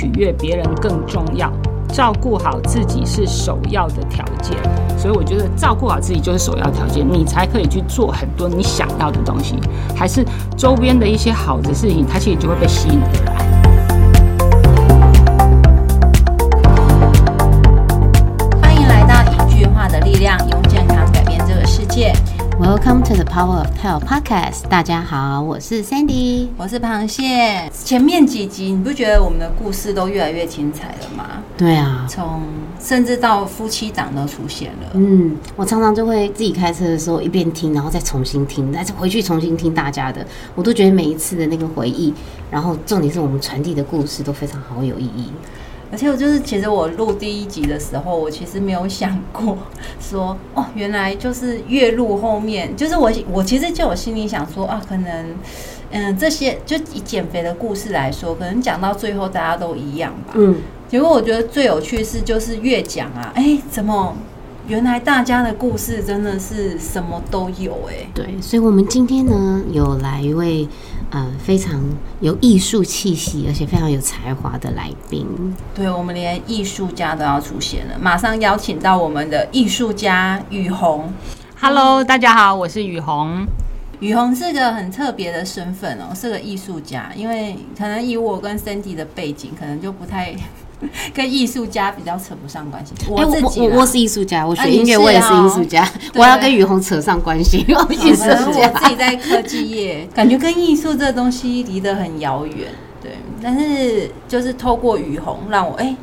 取悦别人更重要，照顾好自己是首要的条件。所以我觉得照顾好自己就是首要条件，你才可以去做很多你想要的东西，还是周边的一些好的事情，它其实就会被吸引过来。Welcome to the Power of Health Podcast。大家好，我是 Sandy。我是螃蟹。前面几集你不觉得我们的故事都越来越精彩了吗？对啊，从甚至到夫妻档都出现了。嗯，我常常就会自己开车的时候一边听，然后再重新听，再回去重新听大家的，我都觉得每一次的那个回忆，然后重点是我们传递的故事都非常好有意义。而且我就是，其实我录第一集的时候，我其实没有想过 说，哦，原来就是越录后面，就是我我其实就有心里想说啊，可能，嗯，这些就以减肥的故事来说，可能讲到最后大家都一样吧。嗯，结果我觉得最有趣的是，就是越讲啊，哎，怎么原来大家的故事真的是什么都有哎、对，所以我们今天呢有来一位呃非常有艺术气息，而且非常有才华的来宾。对，我们连艺术家都要出现了，马上邀请到我们的艺术家雨虹。Hello，大家好，我是雨虹。雨虹是个很特别的身份哦，是个艺术家。因为可能以我跟 Sandy 的背景，可能就不太 跟艺术家比较扯不上关系。哎我自己啦我我我是艺术家，我学音乐，是我也是哦艺术家，对 我要跟雨虹扯上关系，我艺术可能我家。自己在科技业，感觉跟艺术这东西离得很遥远。对，但是就是透过雨虹，让我哎、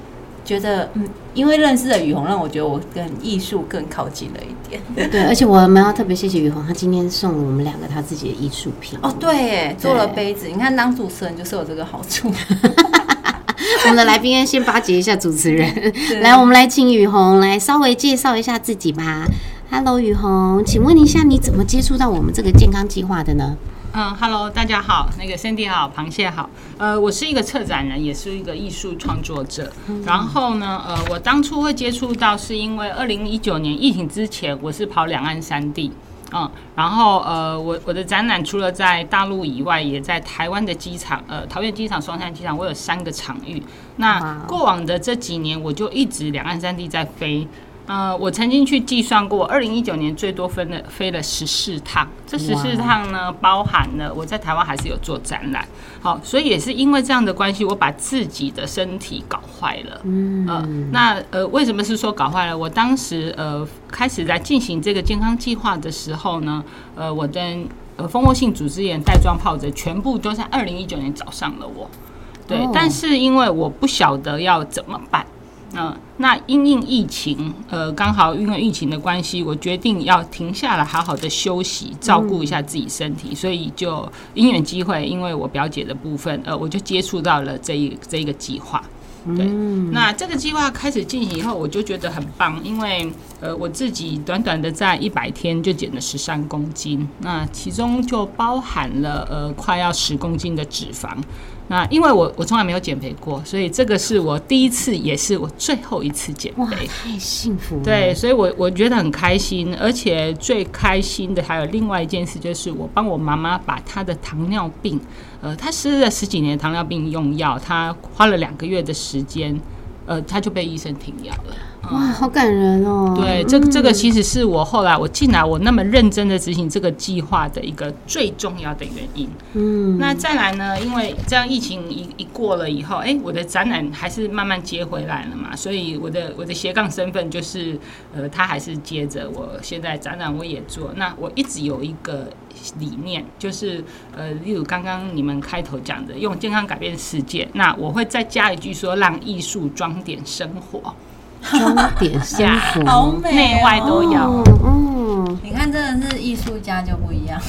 觉得嗯，因为认识了雨虹，让我觉得我跟艺术更靠近了一点。对，而且我们要特别谢谢雨虹，她今天送了我们两个她自己的艺术品。哦，对，哎，做了杯子，你看当主持人就是有这个好处。我们的来宾先巴结一下主持人，来，我们来请雨虹来稍微介绍一下自己吧。Hello，雨虹，请问一下你怎么接触到我们这个健康计划的呢？嗯，Hello，大家好，那个 Cindy 好，螃蟹好，呃，我是一个策展人，也是一个艺术创作者。然后呢，呃，我当初会接触到，是因为二零一九年疫情之前，我是跑两岸三地。嗯，然后呃，我我的展览除了在大陆以外，也在台湾的机场，呃，桃园机场、双山机场，我有三个场域。那过往的这几年，我就一直两岸三地在飞。呃，我曾经去计算过，二零一九年最多分了飞了十四趟，这十四趟呢，包含了我在台湾还是有做展览，好，所以也是因为这样的关系，我把自己的身体搞坏了。嗯，呃，那呃，为什么是说搞坏了？我当时呃开始在进行这个健康计划的时候呢，呃，我的呃蜂窝性组织炎带状疱疹全部都在二零一九年找上了我。对，哦但是因为我不晓得要怎么办。嗯、那因应疫情，呃，刚好因为疫情的关系，我决定要停下来，好好的休息，照顾一下自己身体，所以就因缘机会，因为我表姐的部分，呃，我就接触到了这一这一个计划。对，那这个计划开始进行以后，我就觉得很棒，因为呃，我自己短短的在一百天就减了十三公斤，那其中就包含了呃快要十公斤的脂肪。那因为我我从来没有减肥过，所以这个是我第一次，也是我最后一次减哇，肥。太幸福了。对，，所以我我觉得很开心，而且最开心的还有另外一件事，就是我帮我妈妈把她的糖尿病，呃，她吃了十几年糖尿病用药，她花了两个月的时间，呃，她就被医生停药了。哇，好感人哦。对，这个这个其实是我后来我进来我那么认真的执行这个计划的一个最重要的原因。嗯，那再来呢？因为这样疫情一一过了以后，哎、我的展览还是慢慢接回来了嘛，所以我的我的斜杠身份就是，呃，他还是接着我现在展览我也做。那我一直有一个理念，就是呃，例如刚刚你们开头讲的，用健康改变世界。那我会再加一句说，让艺术装点生活，装点生活，好美、哦，内外都要哦，嗯，你看，真的是艺术家就不一样。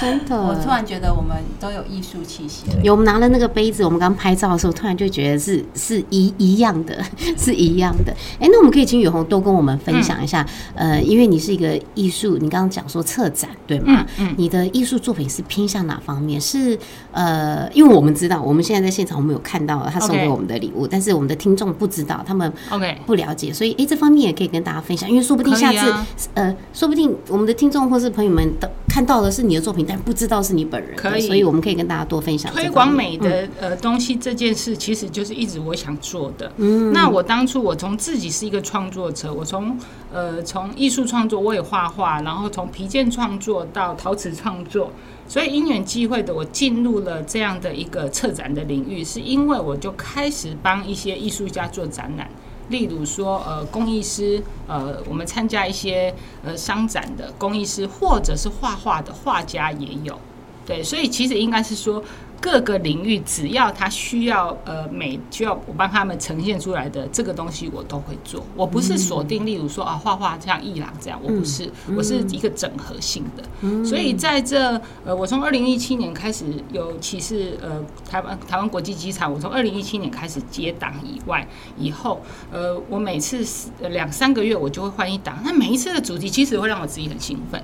真的。我突然觉得我们都有艺术气息了。有我们拿了那个杯子，我们刚拍照的时候，突然就觉得是是一一样的，是一样的。哎、那我们可以请雨虹多跟我们分享一下，呃，因为你是一个艺术，你刚刚讲说策展对吗？嗯嗯你的艺术作品是偏向哪方面？是呃，因为我们知道，我们现在在现场，我们有看到他送给我们的礼物但是我们的听众不知道，他们，OK，不了解，所以诶，这方面也可以跟大家分享，因为说不定下次、啊呃，说不定定我们的听众或是朋友们都看到的是你的作品，但不知道是你本人，可以所以我们可以跟大家多分享推广美的、呃东西这件事，其实就是一直我想做的。嗯，那我当初我从自己是一个创作者，我从呃从艺术创作，我也画画，然后从皮件创作到陶瓷创作，所以因缘际会的，我进入了这样的一个策展的领域，是因为我就开始帮一些艺术家做展览。例如说，呃，工艺师，呃，我们参加一些呃商展的工艺师，或者是画画的画家也有，对，所以其实应该是说，各个领域只要他需要呃美，需要我帮他们呈现出来的这个东西，我都会做。我不是锁定，例如说啊，画画像伊朗这样，我不是，我是一个整合性的。所以在这呃，我从二零一七年开始，尤其是呃台湾台湾国际机场，我从二零一七年开始接档以外，以后呃，我每次呃两三个月我就会换一档，那每一次的主题其实会让我自己很兴奋。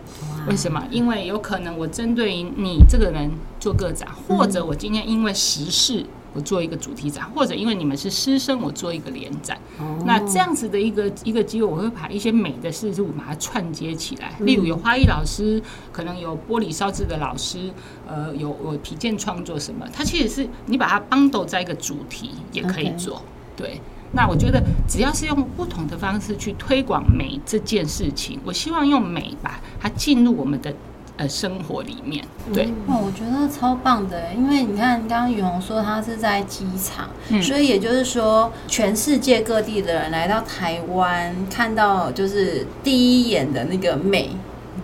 为什么？因为有可能我针对于你这个人做个展，或者我今天因为时事我做一个主题展，或者因为你们是师生我做一个联展。那这样子的一个一个机会，我会把一些美的事物把它串接起来。例如有花艺老师，可能有玻璃烧制的老师，呃，有我皮件创作什么，它其实是你把它 bundle 在一个主题也可以做。对。那我觉得，只要是用不同的方式去推广美这件事情，我希望用美把它进入我们的呃生活里面。对，哇，我觉得超棒的，因为你看，刚刚雨虹说他是在机场，嗯。所以也就是说，全世界各地的人来到台湾，看到就是第一眼的那个美，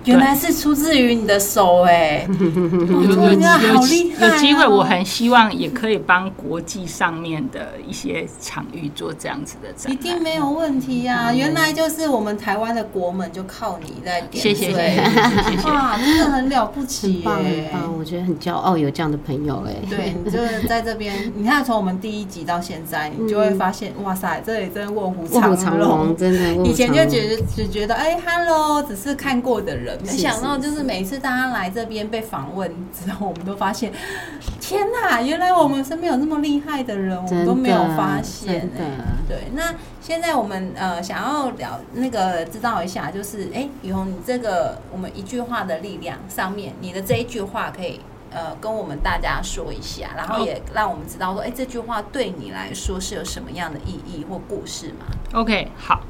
原来是出自于你的手哎，我有有觉得好厉害、哦有机会，我很希望也可以帮国际上面的一些场域做这样子的展。一定没有问题呀、原来就是我们台湾的国门就靠你在点谢谢谢缀谢谢谢谢谢。哇，真的很了不起很棒很！棒，我觉得很骄傲有这样的朋友哎。对，你就是在这边，你看从我们第一集到现在，你就会发现，哇塞，这里真的卧虎藏龙，龙。真的。以前就觉得只觉得哎，hello，只是看过的人，没想到就是每次大家来这边被访问之后，我们都发现，天哪，原来我们身边有那么厉害的人，我们都没有发现哎。对，那现在我们呃想要聊那个知道一下，就是哎，雨虹，你这个我们一句话的力量上面，你的这一句话可以呃跟我们大家说一下，然后也让我们知道说，哎，这句话对你来说是有什么样的意义或故事吗？OK，好，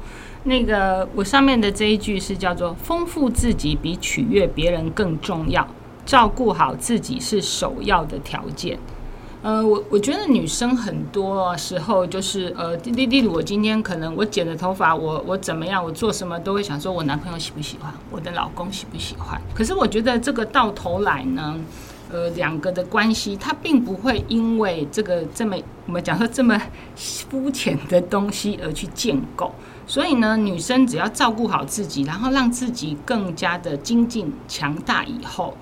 那个我上面的这一句是叫做“丰富自己比取悦别人更重要，照顾好自己是首要的条件”。呃，我我觉得女生很多时候就是呃，例例如我今天可能我剪了头发，我我怎么样，我做什么都会想说我男朋友喜不喜欢，我的老公喜不喜欢。可是我觉得这个到头来呢，呃，两个的关系，它并不会因为这个这么我们讲说这么肤浅的东西而去建构。所以呢，女生只要照顾好自己，然后让自己更加的精进强大以后，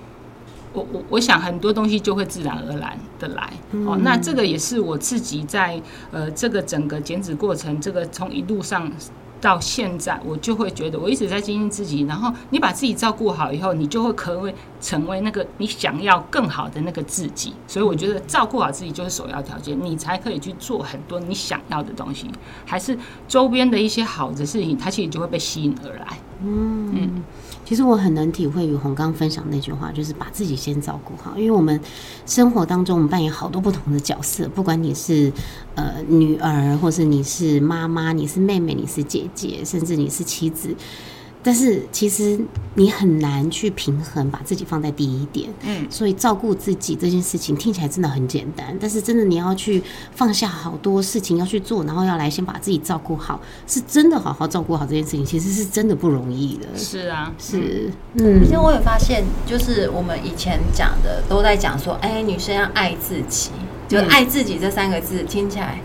我我我想很多东西就会自然而然的来。哦，那这个也是我自己在呃这个整个减脂过程，这个从一路上。到现在，我就会觉得我一直在经营自己，然后你把自己照顾好以后，你就会可会成为那个你想要更好的那个自己。所以我觉得照顾好自己就是首要条件，你才可以去做很多你想要的东西，还是周边的一些好的事情，它其实就会被吸引而来。嗯其实我很能体会雨虹刚刚分享那句话，就是把自己先照顾好，因为我们生活当中我们扮演好多不同的角色，不管你是呃女儿，或是你是妈妈，你是妹妹，你是姐姐，甚至你是妻子。但是其实你很难去平衡，把自己放在第一点。嗯，所以照顾自己这件事情听起来真的很简单，但是真的你要去放下好多事情要去做，然后要来先把自己照顾好，是真的好好照顾好这件事情，其实是真的不容易的。是啊，是，嗯。而且我也发现，就是我们以前讲的都在讲说，哎，女生要爱自己，就嗯。爱自己这三个字听起来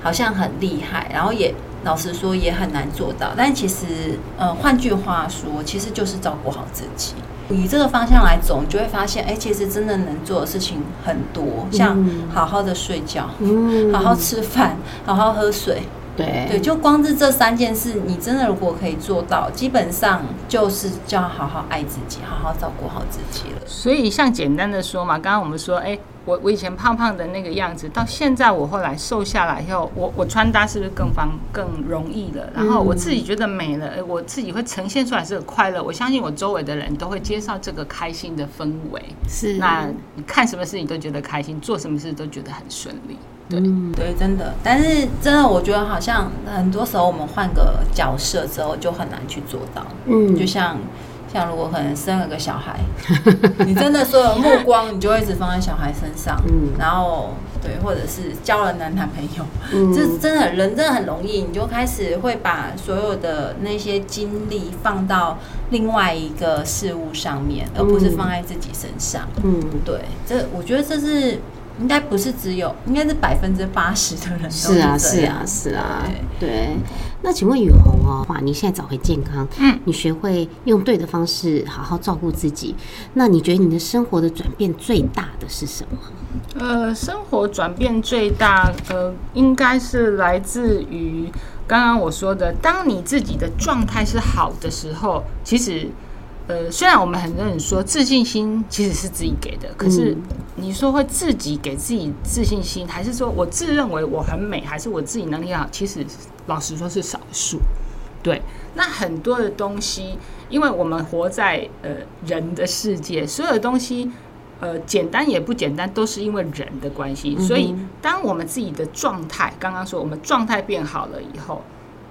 好像很厉害，然后也老实说也很难做到。但其实，呃，换句话说，其实就是照顾好自己。以这个方向来走，你就会发现，哎，其实真的能做的事情很多，像嗯好好的睡觉，嗯好好吃饭，好好喝水，对对，就光是这三件事，你真的如果可以做到，基本上就是就要好好爱自己，好好照顾好自己了。所以像简单的说嘛，刚刚我们说，哎、我我以前胖胖的那个样子，到现在我后来瘦下来以后，我我穿搭是不是更方更容易了？然后我自己觉得美了，哎、我自己会呈现出来是个快乐。我相信我周围的人都会接受这个开心的氛围。是那你看什么事情都觉得开心，做什么事都觉得很顺利。对，嗯。对，真的，但是真的，我觉得好像很多时候我们换个角色之后，就很难去做到。嗯。就像像如果可能生了个小孩，你真的所有目光你就会一直放在小孩身上，嗯。然后对，或者是交了男男朋友，嗯。这真的人真的很容易，你就开始会把所有的那些精力放到另外一个事物上面，而不是放在自己身上。嗯。对，这我觉得这是应该不是只有，应该是百分之八十的人都是啊，是啊，是啊对，对。那请问雨虹哦，哇，你现在找回健康，嗯，你学会用对的方式好好照顾自己，那你觉得你的生活的转变最大的是什么？呃，生活转变最大，呃，应该是来自于刚刚我说的，当你自己的状态是好的时候，其实，呃，虽然我们很多人说自信心其实是自己给的，可是嗯你说会自己给自己自信心，还是说我自认为我很美，还是我自己能力好？其实老实说是少数。对，那很多的东西，因为我们活在呃人的世界，所有的东西，呃，简单也不简单，都是因为人的关系。所以，当我们自己的状态，刚刚说我们状态变好了以后，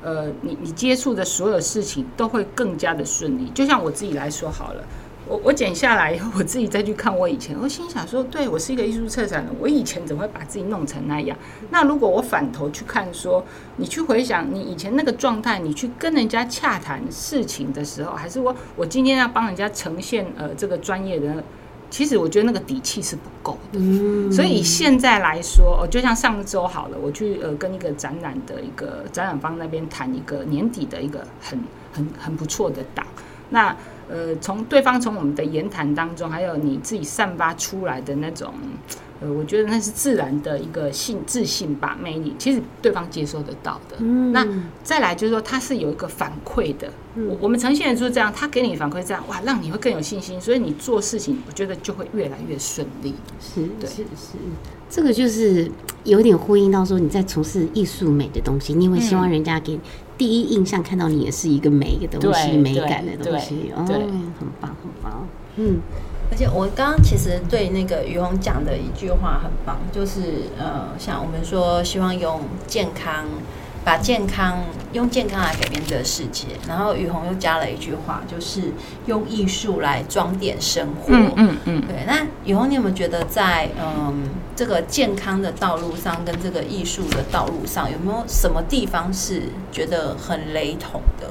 呃，你你接触的所有事情都会更加的顺利。就像我自己来说好了。我我剪下来以后，我自己再去看我以前，我心想说，对我是一个艺术策展人，我以前怎么会把自己弄成那样？那如果我反头去看说，你去回想你以前那个状态，你去跟人家洽谈事情的时候，还是我我今天要帮人家呈现呃这个专业的，其实我觉得那个底气是不够的。嗯所以以现在来说，哦，就像上周好了，我去呃跟一个展览的一个展览方那边谈一个年底的一个很很很不错的档，那呃从对方从我们的言谈当中，还有你自己散发出来的那种。呃，我觉得那是自然的一个信自信吧，魅力，其实对方接收得到的。嗯那再来就是说，它是有一个反馈的。我我们呈现出这样，他给你反馈这样，哇，让你会更有信心，所以你做事情，我觉得就会越来越顺利。是对是是，这个就是有点呼应到说你在从事艺术美的东西，你会希望人家给第一印象看到你也是一个美的东西、美感的东西对很棒很棒，嗯而且我刚刚其实对那个于红讲的一句话很棒，就是呃，像我们说希望用健康，把健康用健康来改变这个世界。然后于红又加了一句话，就是用艺术来装点生活。嗯嗯嗯，对，那雨红你有没有觉得在嗯这个健康的道路上跟这个艺术的道路上，有没有什么地方是觉得很雷同的？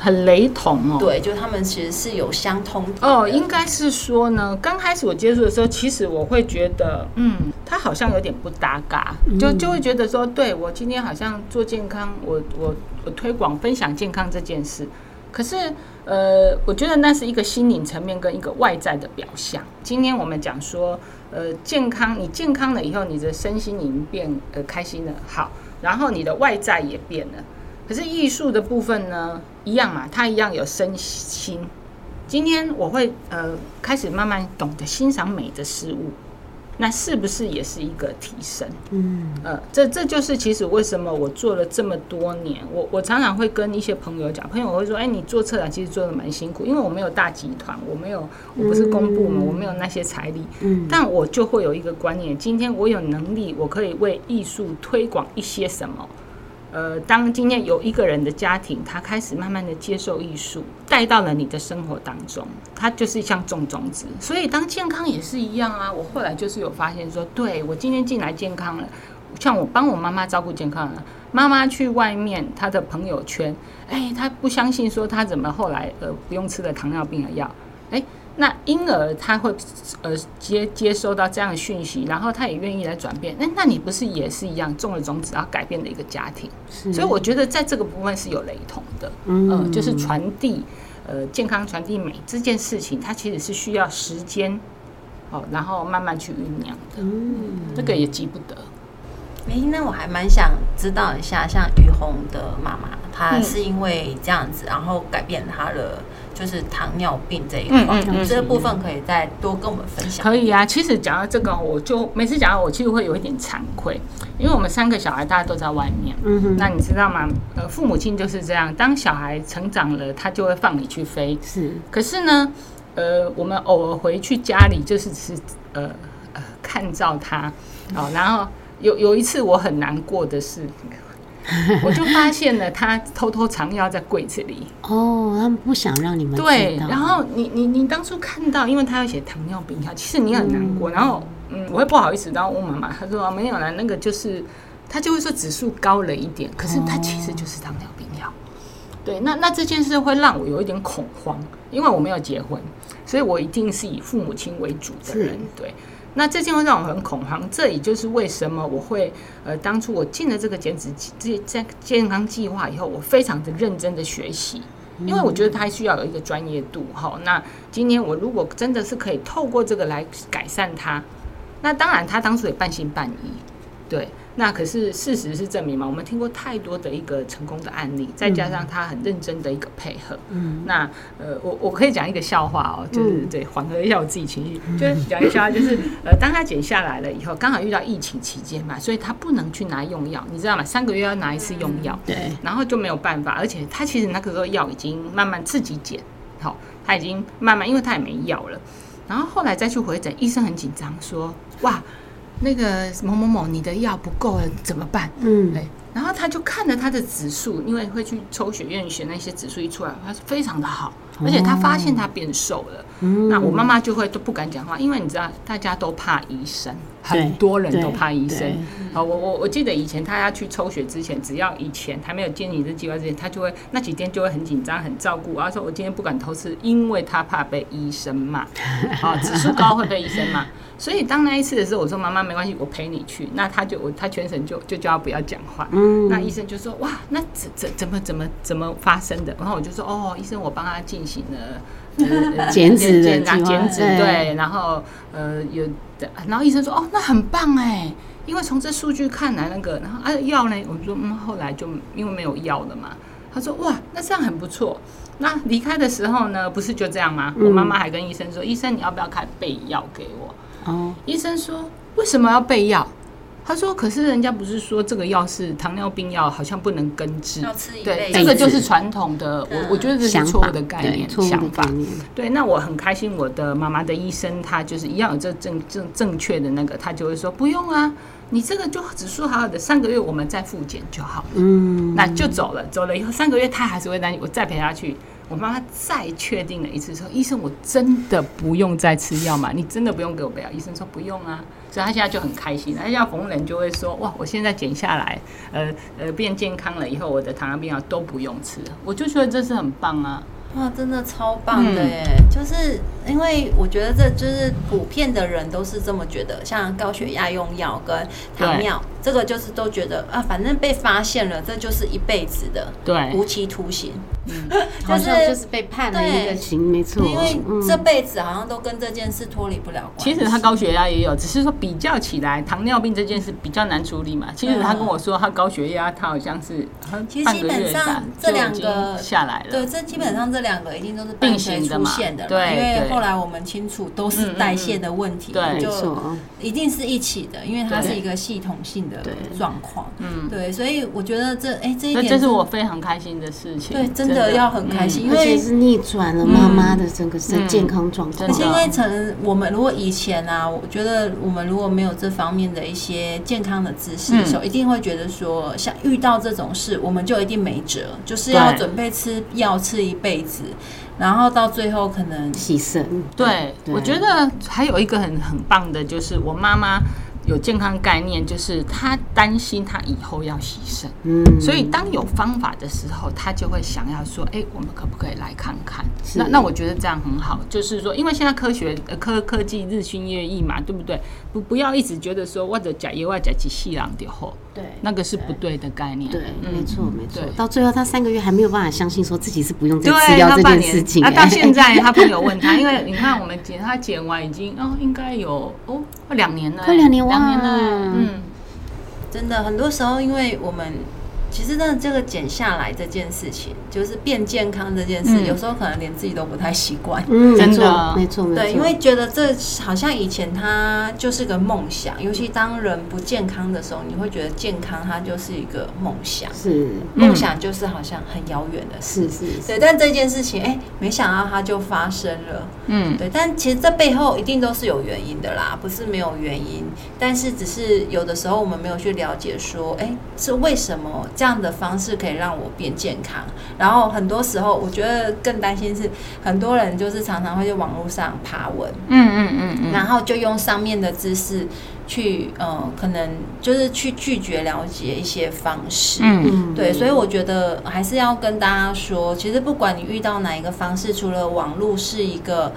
很雷同哦。对，就他们其实是有相通哦，应该是说呢，刚开始我接触的时候，其实我会觉得，嗯，他好像有点不搭嘎，就就会觉得说，对我今天好像做健康，我我我推广分享健康这件事，可是呃，我觉得那是一个心灵层面跟一个外在的表象。今天我们讲说，呃，健康，你健康了以后，你的身心灵变呃开心了，好，然后你的外在也变了。可是艺术的部分呢，一样嘛，它一样有身心。今天我会呃开始慢慢懂得欣赏美的事物，那是不是也是一个提升？嗯呃，这这就是其实为什么我做了这么多年，我我常常会跟一些朋友讲，朋友会说，哎，你做策展其实做的蛮辛苦，因为我没有大集团，我没有我不是公部门，我没有那些财力，嗯但我就会有一个观念，今天我有能力，我可以为艺术推广一些什么。呃，当今天有一个人的家庭，他开始慢慢的接受艺术，带到了你的生活当中，他就是像种种子。所以当健康也是一样啊。我后来就是有发现说，对我今天进来健康了，像我帮我妈妈照顾健康了，妈妈去外面她的朋友圈，哎，她不相信说她怎么后来呃不用吃了糖尿病的药，哎，那婴儿他会呃接接收到这样的讯息，然后他也愿意来转变。那那你不是也是一样种了种子，然后改变的一个家庭？是所以我觉得在这个部分是有雷同的，嗯嗯、就是传递呃健康、传递美这件事情，它其实是需要时间哦，然后慢慢去酝酿的，嗯这个也急不得。哎，那我还蛮想知道一下，像于红的妈妈，她嗯是因为这样子，然后改变她的就是糖尿病这一嗯块，嗯嗯这个部分可以再多跟我们分享。可以啊，其实讲到这个，我就每次讲到我，其实会有一点惭愧，因为我们三个小孩大家都在外面。嗯哼，那你知道吗？呃，父母亲就是这样，当小孩成长了，他就会放你去飞。是可是呢，呃，我们偶尔回去家里，就是只是呃呃看照他，哦，然后有有一次我很难过的是，我就发现了他偷偷藏药在柜子里。哦，他们不想让你们对，然后你你你当初看到，因为他要写糖尿病药，其实你很难过，然后嗯，我会不好意思，然后问妈妈，她说、啊、没有啦，那个就是他就会说指数高了一点，可是他其实就是糖尿病药。对，那那这件事会让我有一点恐慌，因为我没有结婚，所以我一定是以父母亲为主的人。对，那这件会让我很恐慌，这也就是为什么我会呃，当初我进了这个减脂计这这健康计划以后，我非常的认真的学习。因为我觉得它需要有一个专业度哈。那今天我如果真的是可以透过这个来改善它，那当然他当初也半信半疑，对。那可是事实是证明嘛，我们听过太多的一个成功的案例，再加上他很认真的一个配合。嗯，那呃，我我可以讲一个笑话哦，就是、嗯对缓和一下我自己情绪，就是讲一个笑话，就是 呃，当他减下来了以后，刚好遇到疫情期间嘛，所以他不能去拿用药，你知道吗？三个月要拿一次用药，对，然后就没有办法，而且他其实那个时候药已经慢慢自己减，好，他已经慢慢，因为他也没药了，然后后来再去回诊，医生很紧张，说哇，那个某某某你的药不够了，怎么办？嗯，对，然后他就看了他的指数，因为会去抽血验血那些指数一出来，他是非常的好，而且他发现他变瘦了。嗯。那我妈妈就会都不敢讲话，因为你知道大家都怕医生，对很多人都怕医生。好，我我我记得以前他要去抽血之前，只要以前还没有建立这计划之前，他就会那几天就会很紧张、很照顾，然后说我今天不敢偷吃，因为他怕被医生骂。好，指数高会被医生骂。所以当那一次的时候，我说妈妈没关系，我陪你去。那他就我他全程就就叫他不要讲话。嗯，那医生就说哇，那怎怎怎么怎么怎么发生的？然后我就说哦，医生我帮他进行了。减脂的减啊计划减脂对对，然后呃有的，然后医生说哦那很棒哎，因为从这数据看来那个，然后啊药呢，我说嗯后来就因为没有药了嘛，他说哇那这样很不错。那离开的时候呢，不是就这样吗？我妈妈还跟医生说，医生你要不要开备药给我？哦，医生说为什么要备药？他说可是人家不是说这个药是糖尿病药，好像不能根治。要吃一对，这个就是传统的，我我觉得这是错误的概念错误想法的概。念，对，那我很开心，我的妈妈的医生他就是一样有这正正正确的那个，他就会说不用啊，你这个就指数好好的，三个月我们再复检就好了。嗯，那就走了，走了以后三个月他还是会担心，我再陪他去。我妈妈再确定了一次说，医生我真的不用再吃药吗？你真的不用给我备药？医生说不用啊，所以他现在就很开心。那要逢人就会说，哇，我现在减下来，呃呃变健康了以后，我的糖尿病药都不用吃，我就觉得这是很棒啊。哇，真的超棒的耶！嗯就是因为我觉得这就是普遍的人都是这么觉得，像高血压用药跟糖尿，这个就是都觉得啊，反正被发现了，这就是一辈子的对无期徒刑。好像就是被判了一个刑，没错，因为嗯这辈子好像都跟这件事脱离不了关系。其实他高血压也有，只是说比较起来，糖尿病这件事比较难处理嘛。其实他跟我说，他高血压，他好像是其实基本上这两个下来了。对，这基本上这两个一定都是伴并随行的嘛出现的嘛，对因为后来我们清楚都是代谢的问题，对没就错，一定是一起的，因为它是一个系统性的状况。嗯，对，所以我觉得这哎这一这点这是我非常开心的事情。对真的要很开心，因为是逆转了妈妈的整个身嗯健康状况。真的而且因为成我们如果以前啊，我觉得我们如果没有这方面的一些健康的知识的时候，一定会觉得说，像遇到这种事，我们就一定没辙，就是要准备吃药吃一辈子，然后到最后可能牺牲，对我觉得还有一个很很棒的，就是我妈妈有健康概念，就是他担心他以后要牺牲，嗯，所以当有方法的时候，他就会想要说，哎、我们可不可以来看看？那那我觉得这样很好，就是说，因为现在科学呃科科技日新月异嘛，对不对？不不要一直觉得说我的假野外假几细郎的后，对那个是不对的概念。对，嗯。没错没错，到最后他三个月还没有办法相信说自己是不用再吃对，药这他半年件事情，啊，到哎。现在他朋友问他，因为你看我们剪他剪完已经哦，应该有哦快两年了，快两年哇。两年了，嗯，真的很多时候，因为我们其实呢这个减下来这件事情，就是变健康这件事，嗯有时候可能连自己都不太习惯。嗯，没真的错，没错，没错。对，因为觉得这好像以前它就是个梦想，尤其当人不健康的时候，你会觉得健康它就是一个梦想，是梦想就是好像很遥远的事。是是是，对，但这件事情，哎、没想到它就发生了。嗯，对，但其实这背后一定都是有原因的啦，不是没有原因，但是只是有的时候我们没有去了解说，哎，是为什么这样的方式可以让我变健康？然后很多时候，我觉得更担心是很多人就是常常会在网络上爬文，嗯嗯嗯嗯，然后就用上面的知识去，呃，可能就是去拒绝了解一些方式。嗯对，所以我觉得还是要跟大家说，其实不管你遇到哪一个方式，除了网络是一个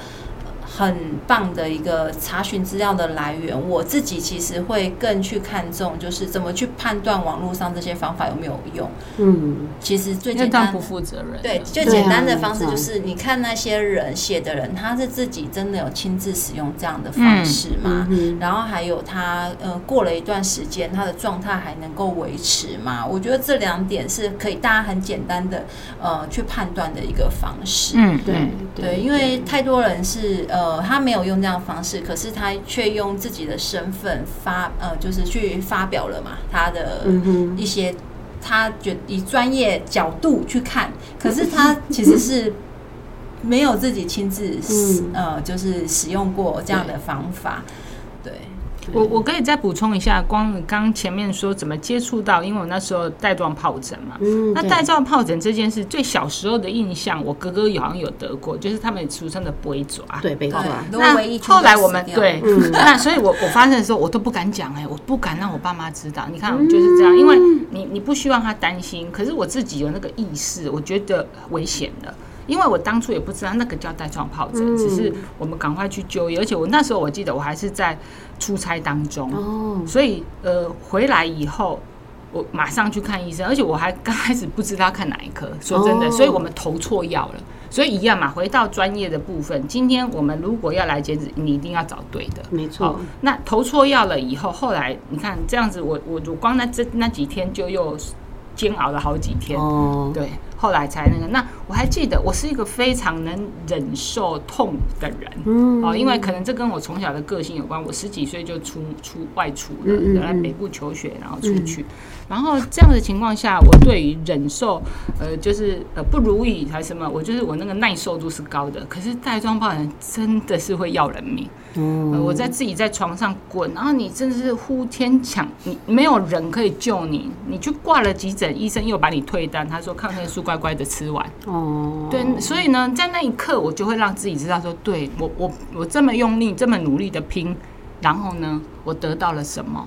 很棒的一个查询资料的来源，我自己其实会更去看重，就是怎么去判断网络上这些方法有没有用。嗯，其实最简单不。负责任。对，最简单的方式就是，你看那些人写的人，他是自己真的有亲自使用这样的方式吗？嗯然后还有他呃过了一段时间，他的状态还能够维持吗？我觉得这两点是可以大家很简单的呃去判断的一个方式。嗯，对对，因为太多人是呃，他没有用这样的方式，可是他却用自己的身份发呃，就是去发表了嘛，他的一些他觉以专业角度去看，可是他其实是没有自己亲自呃，就是使用过这样的方法，对。我我可以再补充一下，光刚前面说怎么接触到，因为我那时候带状疱疹嘛。嗯，那带状疱疹这件事，最小时候的印象，我哥哥好像有得过，就是他们俗称的不会爪。对被抓，如果唯一那后来我们对，嗯 那所以我我发生的时候，我都不敢讲哎、我不敢让我爸妈知道。你看，就是这样，因为你你不希望他担心，可是我自己有那个意识，我觉得危险的。因为我当初也不知道那个叫带状疱疹，嗯只是我们赶快去就医，而且我那时候我记得我还是在出差当中，哦，所以呃回来以后，我马上去看医生，而且我还刚开始不知道看哪一科，说真的，哦所以我们投错药了。所以一样嘛，回到专业的部分，今天我们如果要来减脂，你一定要找对的。没错哦，，那投错药了以后，后来你看这样子我，我我光那这那几天就又煎熬了好几天。哦，对，后来才那个。那我还记得，我是一个非常能忍受痛的人。嗯哦，因为可能这跟我从小的个性有关。我十几岁就出出外出了，嗯嗯嗯来北部求学，然后出去。然后这样的情况下，我对于忍受，呃，就是呃不如意还是什么，我就是我那个耐受度是高的。可是带状疱疹真的是会要人命。呃，哦，我在自己在床上滚，然后你真的是呼天抢，你没有人可以救你，你去挂了急诊，医生又把你退单，他说抗生素乖乖的吃完。哦，对，所以呢，在那一刻我就会让自己知道说，对我我我这么用力，这么努力的拼，然后呢，我得到了什么？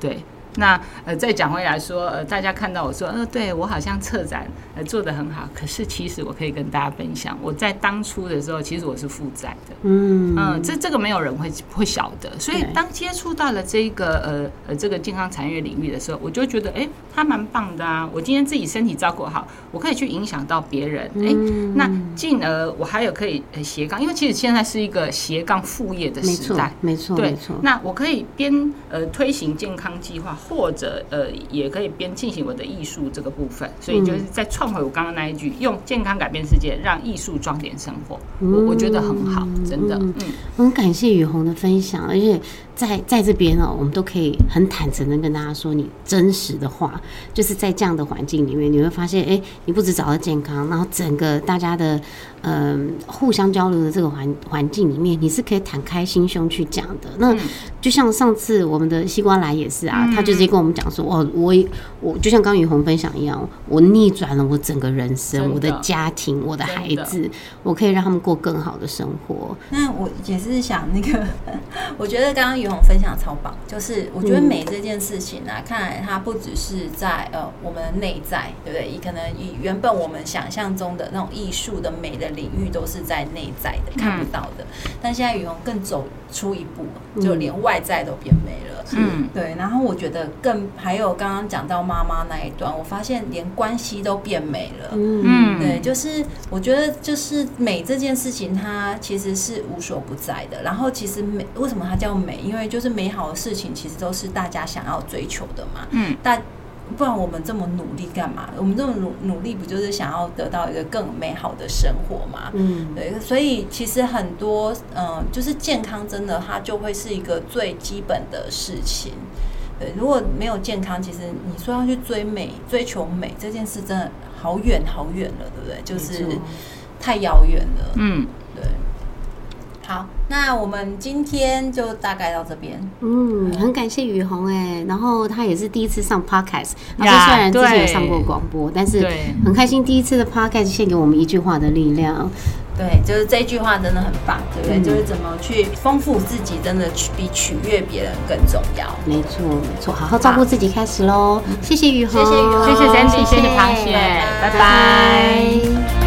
对。那呃，再讲回来说，呃，大家看到我说，呃，对我好像策展呃做得很好，可是其实我可以跟大家分享，我在当初的时候，其实我是负债的。嗯嗯，这这个没有人会会晓得，所以当接触到了这个呃呃这个健康产业领域的时候，我就觉得哎，它蛮棒的啊！我今天自己身体照顾好，我可以去影响到别人，哎、嗯那进而我还有可以呃斜杠，因为其实现在是一个斜杠副业的没错时代，，没错，对没错，，那我可以边呃推行健康计划，或者呃也可以边进行我的艺术这个部分，所以就是在创回我刚刚那一句，用健康改变世界，让艺术装点生活，我我觉得很好，真的，嗯。很感谢雨虹的分享，而且在在这边哦，我们都可以很坦诚的跟大家说你真实的话，就是在这样的环境里面，你会发现，哎、你不止找到健康，然后整个大家的嗯、互相交流的这个环环境里面，你是可以坦开心胸去讲的。那就像上次我们的西瓜来也是啊，他就直接跟我们讲说，哦，我我就像刚雨虹分享一样，我逆转了我整个人生，的我的家庭，我的孩子，我可以让他们过更好的生活。那我也是想那个，我觉得刚刚于红分享超棒，就是我觉得嗯美这件事情啊，看来它不只是在呃我们内在，对不对？可能以原本我们想象中的那种艺术的美的领域都是在内在的，看不到的。但现在雨虹更走出一步，就连外在都变美了。了。嗯，对，然后我觉得更还有刚刚讲到妈妈那一段，我发现连关系都变美了。嗯嗯，对，就是我觉得就是美这件事情，它其实是无所不在的。然后其实美为什么它叫美？因为就是美好的事情，其实都是大家想要追求的嘛。嗯，但不然我们这么努力干嘛？我们这么努努力，不就是想要得到一个更美好的生活吗？嗯对，所以其实很多，嗯、就是健康真的它就会是一个最基本的事情。对，如果没有健康，其实你说要去追美、追求美这件事，真的好远好远了，对不对？就是太遥远了。嗯，对。好，那我们今天就大概到这边。嗯，很感谢雨虹哎，然后他也是第一次上 podcast，老师呀虽然之前有上过广播，但是对很开心第一次的 podcast 献给我们一句话的力量。对，就是这句话真的很棒，对不对？嗯就是怎么去丰富自己，真的取比取悦别人更重要。没错没错，好好照顾自己开始喽。谢谢雨虹，谢谢雨虹谢谢 Sandy，谢谢螃蟹，拜拜拜拜